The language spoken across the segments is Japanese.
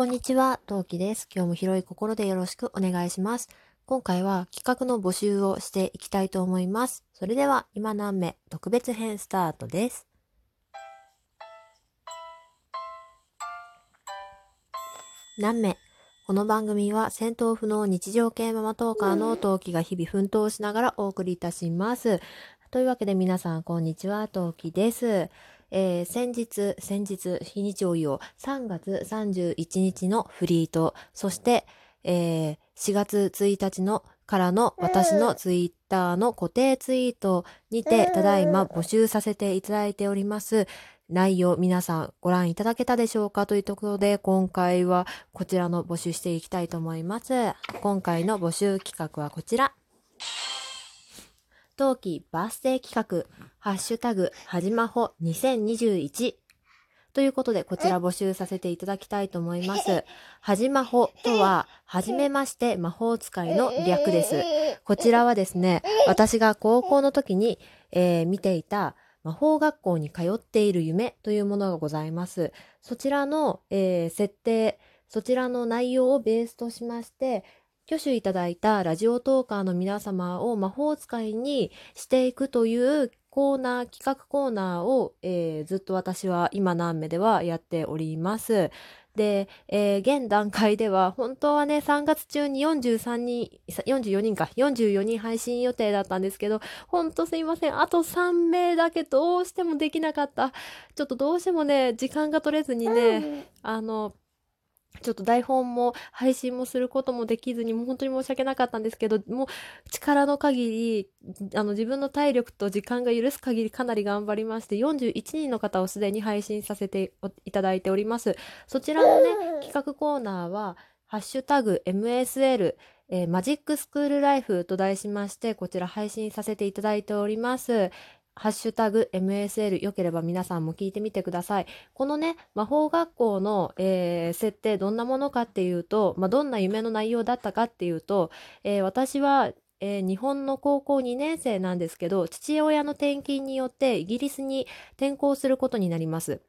こんにちは、トウキです。今日も広い心でよろしくお願いします。今回は企画の募集をしていきたいと思います。それでは、今何目特別編スタートです。何目この番組は戦闘不能日常系ママトーカーのトウキが日々奮闘しながらお送りいたします。というわけで皆さん、こんにちは、トウキです。えー先日、先日、日にちを言おう、3月31日のフリート、そして、えー4月1日のからの私のツイッターの固定ツイートにて、ただいま募集させていただいております。内容、皆さんご覧いただけたでしょうかというところで、今回はこちらの募集していきたいと思います。今回の募集企画はこちら。冬季バースデー企画、ハッシュタグ、はじまほ2021。ということで、こちら募集させていただきたいと思います。はじまほとは、はじめまして魔法使いの略です。こちらはです。ね、私が高校の時に、えー見ていた魔法学校に通っている夢というものがございます。そちらの、えー設定、そちらの内容をベースとしまして、挙手いただいたラジオトーカーの皆様を魔法使いにしていくというコーナー、企画コーナーを、えーずっと私は今何目ではやっております。で、えー現段階では本当はね、3月中に43人、44人か、44人配信予定だったんですけど、ほんとすいません。あと3名だけどうしてもできなかった。ちょっとどうしてもね、時間が取れずにね、あの、ちょっと台本も配信もすることもできずに、もう本当に申し訳なかったんですけど、もう力の限り、あの自分の体力と時間が許す限りかなり頑張りまして、41人の方をすでに配信させていただいております。そちらのね、企画コーナーは、ハッシュタグ MSL、えーマジックスクールライフと題しまして、こちら配信させていただいております。ハッシュタグ MSL よければ皆さんも聞いてみてください。このね、魔法学校の、えー設定どんなものかっていうと、まあ、どんな夢の内容だったかっていうと、えー私は、えー日本の高校2年生なんですけど、父親の転勤によってイギリスに転校することになります。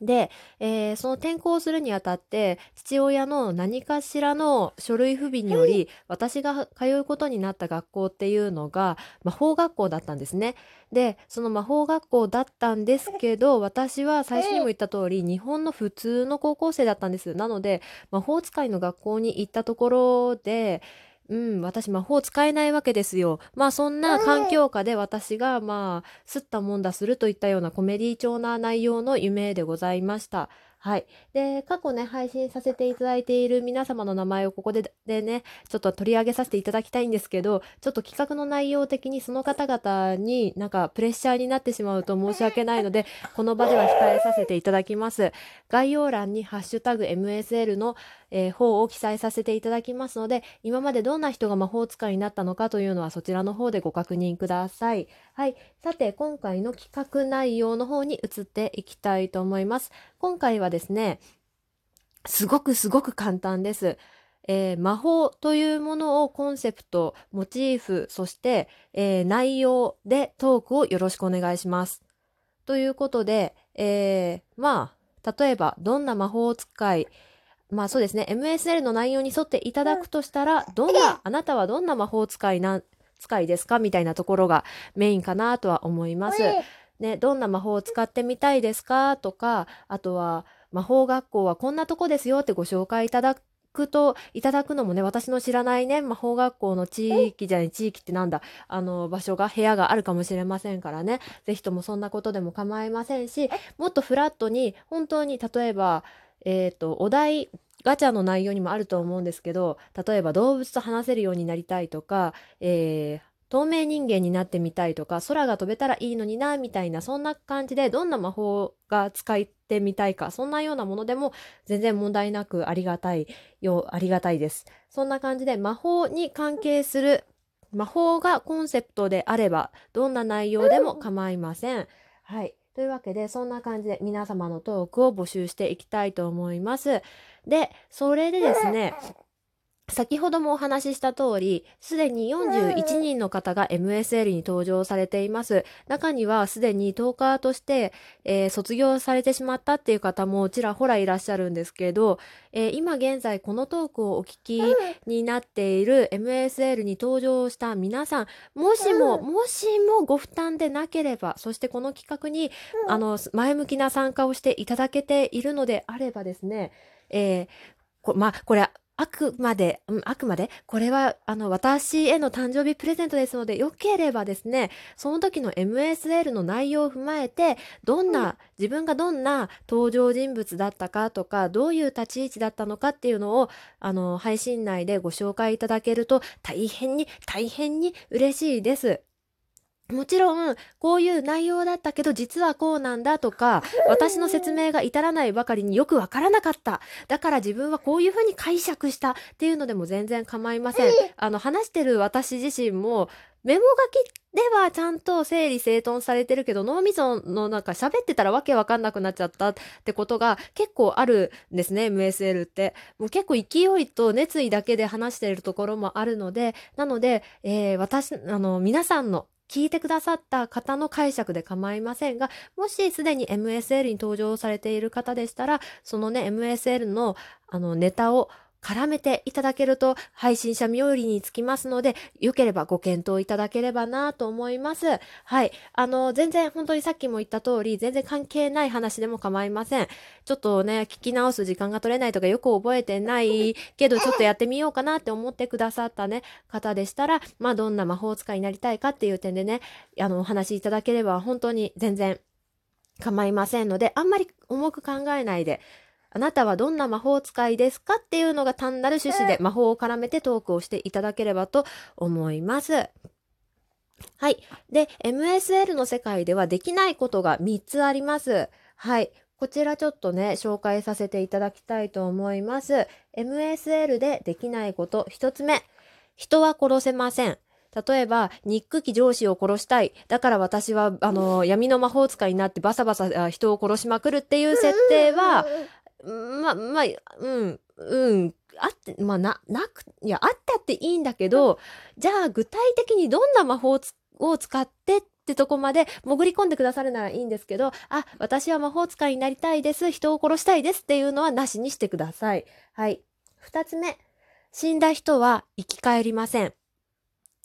で、えーその転校するにあたって、父親の何かしらの書類不備により、私が通うことになった学校っていうのが魔法学校だったんですね。で、その魔法学校だったんですけど、私は最初にも言った通り、日本の普通の高校生だったんです。なので、魔法使いの学校に行ったところで、うん、私魔法使えないわけですよ。まあそんな環境下で私がまあ、すったもんだするといったようなコメディ調な内容の夢でございました。はい。で、過去ね、配信させていただいている皆様の名前をここででね、ちょっと取り上げさせていただきたいんですけど、ちょっと企画の内容的にその方々になんかプレッシャーになってしまうと申し訳ないので、この場では控えさせていただきます。概要欄にハッシュタグ MSL の、えー方を記載させていただきますので、今までどんな人が魔法使いになったのかというのはそちらの方でご確認ください。はい。さて、今回の企画内容の方に移っていきたいと思います。今回はですね、すごくすごく簡単です。えー魔法というものをコンセプト、モチーフ、そして、えー内容でトークをよろしくお願いします。ということで、えーまあ、例えば、どんな魔法使い、まあそうですね、MSL の内容に沿っていただくとしたら、どんな、あなたはどんな魔法使いな、使いですかみたいなところがメインかなとは思います。ね、どんな魔法を使ってみたいですかとか、あとは、魔法学校はこんなとこですよってご紹介いただくと、いただくのもね、私の知らないね、魔法学校の地域じゃない、地域ってなんだ、あの、場所が、部屋があるかもしれませんからね、ぜひともそんなことでも構いませんし、もっとフラットに、本当に、例えば、えっ、と、お題、ガチャの内容にもあると思うんですけど、例えば動物と話せるようになりたいとか、えー透明人間になってみたいとか、空が飛べたらいいのにな、みたいな、そんな感じで、どんな魔法が使ってみたいか、そんなようなものでも全然問題なくありがたいよ、ありがたいです。そんな感じで、魔法に関係する、魔法がコンセプトであれば、どんな内容でも構いません。はい。というわけで、そんな感じで皆様のトークを募集していきたいと思います。で、それでですね、先ほどもお話しした通り、すでに41人の方が MSL に登場されています。中にはすでにトーカーとして、えー、卒業されてしまったっていう方もちらほらいらっしゃるんですけど、えー、今現在このトークをお聞きになっている MSL に登場した皆さん、もしも、もしもご負担でなければ、そしてこの企画に、あの、前向きな参加をしていただけているのであればですね、えー、こまあ、これ、あくまで、うん、あくまで、これは、あの、私への誕生日プレゼントですので、よければですね、その時の MSL の内容を踏まえて、どんな、自分がどんな登場人物だったかとか、どういう立ち位置だったのかっていうのを、あの、配信内でご紹介いただけると、大変に、大変に嬉しいです。もちろん、こういう内容だったけど、実はこうなんだとか、私の説明が至らないばかりによくわからなかった。だから自分はこういうふうに解釈したっていうのでも全然構いません。あの、話してる私自身も、メモ書きではちゃんと整理整頓されてるけど、脳みそのなんか喋ってたらわけわかんなくなっちゃったってことが結構あるんですね、MSL って。もう結構勢いと熱意だけで話しているところもあるので、なので、えー、私、あの、皆さんの聞いてくださった方の解釈で構いませんが、もしすでに MSL に登場されている方でしたら、そのね、MSL のあのネタを絡めていただけると配信者冥利につきますので、よければご検討いただければなと思います。はい。あの、全然本当にさっきも言った通り、全然関係ない話でも構いません。ちょっとね、聞き直す時間が取れないとかよく覚えてないけど、ちょっとやってみようかなって思ってくださったね、方でしたら、まあどんな魔法使いになりたいかっていう点でね、あの、お話しいただければ本当に全然構いませんので、あんまり重く考えないで、あなたはどんな魔法使いですかっていうのが単なる趣旨で魔法を絡めてトークをしていただければと思います。はい。で、MSL の世界ではできないことが3つあります。はい。こちらちょっとね、紹介させていただきたいと思います。MSL でできないこと1つ目。人は殺せません。例えば、憎き上司を殺したい。だから私は、あの、闇の魔法使いになってバサバサ人を殺しまくるっていう設定は、ま、まあ、うん、うん、あって、まあ、な、なく、いや、あったっていいんだけど、じゃあ具体的にどんな魔法を使ってってとこまで潜り込んでくださるならいいんですけど、あ、私は魔法使いになりたいです。人を殺したいですっていうのはなしにしてください。はい。二つ目。死んだ人は生き返りません。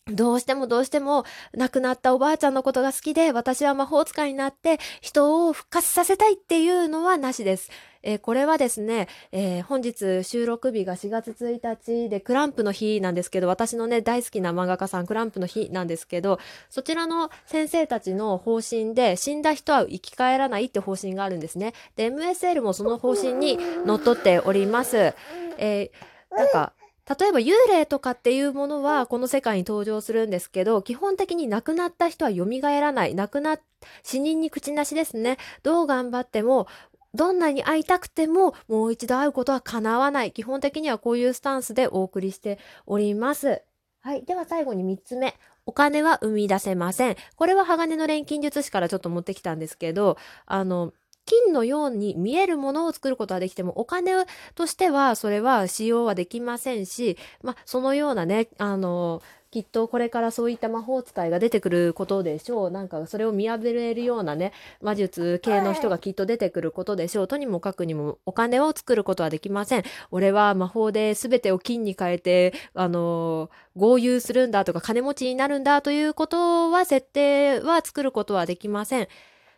どうしてもどうしても亡くなったおばあちゃんのことが好きで私は魔法使いになって人を復活させたいっていうのはなしです。えー、これはですね、えー、本日収録日が4月1日でクランプの日なんですけど、私のね、大好きな漫画家さん、クランプの日なんですけど、そちらの先生たちの方針で、死んだ人は生き返らないって方針があるんですね。で、MSL もその方針にのっとっております。えー、なんか、例えば幽霊とかっていうものはこの世界に登場するんですけど、基本的に亡くなった人は蘇らない。亡くな、死人に口なしですね。どう頑張っても、どんなに会いたくても、もう一度会うことは叶わない。基本的にはこういうスタンスでお送りしております。はい。では最後に3つ目。お金は生み出せません。これは鋼の錬金術師からちょっと持ってきたんですけど、あの、金のように見えるものを作ることはできても、お金としてはそれは使用はできませんし、まあ、そのようなね、あの、きっとこれからそういった魔法使いが出てくることでしょう。なんかそれを見破れるようなね、魔術系の人がきっと出てくることでしょう。とにもかくにもお金を作ることはできません。俺は魔法で全てを金に変えて、あの豪遊するんだとか金持ちになるんだということは設定は作ることはできません。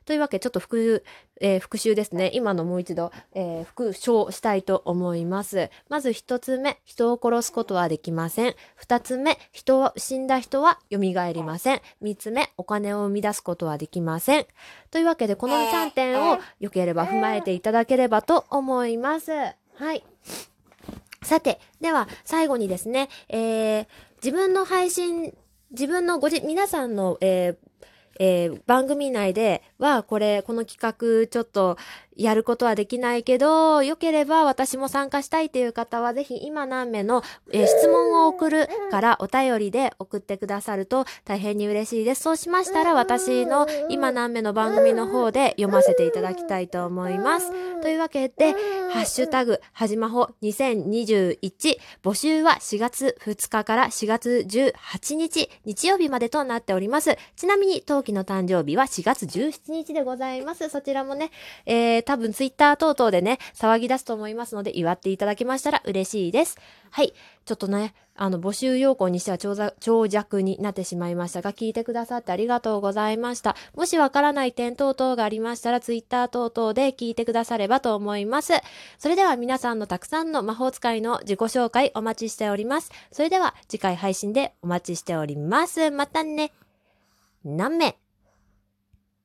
というわけちょっと復,、えー、復習ですね。今のもう一度、えー、復唱したいと思います。まず一つ目、人を殺すことはできません。二つ目、人を、死んだ人は蘇りません。三つ目、お金を生み出すことはできません。というわけで、この3点を良ければ踏まえていただければと思います。はい。さて、では最後にですね、えー、自分の配信、自分のごじ、皆さんの、えーえー、番組内では、これ、この企画、ちょっと、やることはできないけど、良ければ私も参加したいという方は、ぜひ今何名の、えー、質問を送るからお便りで送ってくださると大変に嬉しいです。そうしましたら、私の今何名の番組の方で読ませていただきたいと思います。というわけで、ハッシュタグ、はじまほ2021、募集は4月2日から4月18日、日曜日までとなっております。ちなみに、冬季の誕生日は4月17日でございます。そちらもね、えー、多分ツイッター等々でね、騒ぎ出すと思いますので、祝っていただけましたら嬉しいです。はい。ちょっとね、あの、募集要項にしては長尺になってしまいましたが、聞いてくださってありがとうございました。もしわからない点等々がありましたら、ツイッター等々で聞いてくださればと思います。それでは皆さんのたくさんの魔法使いの自己紹介お待ちしております。それでは次回配信でお待ちしております。またね。何名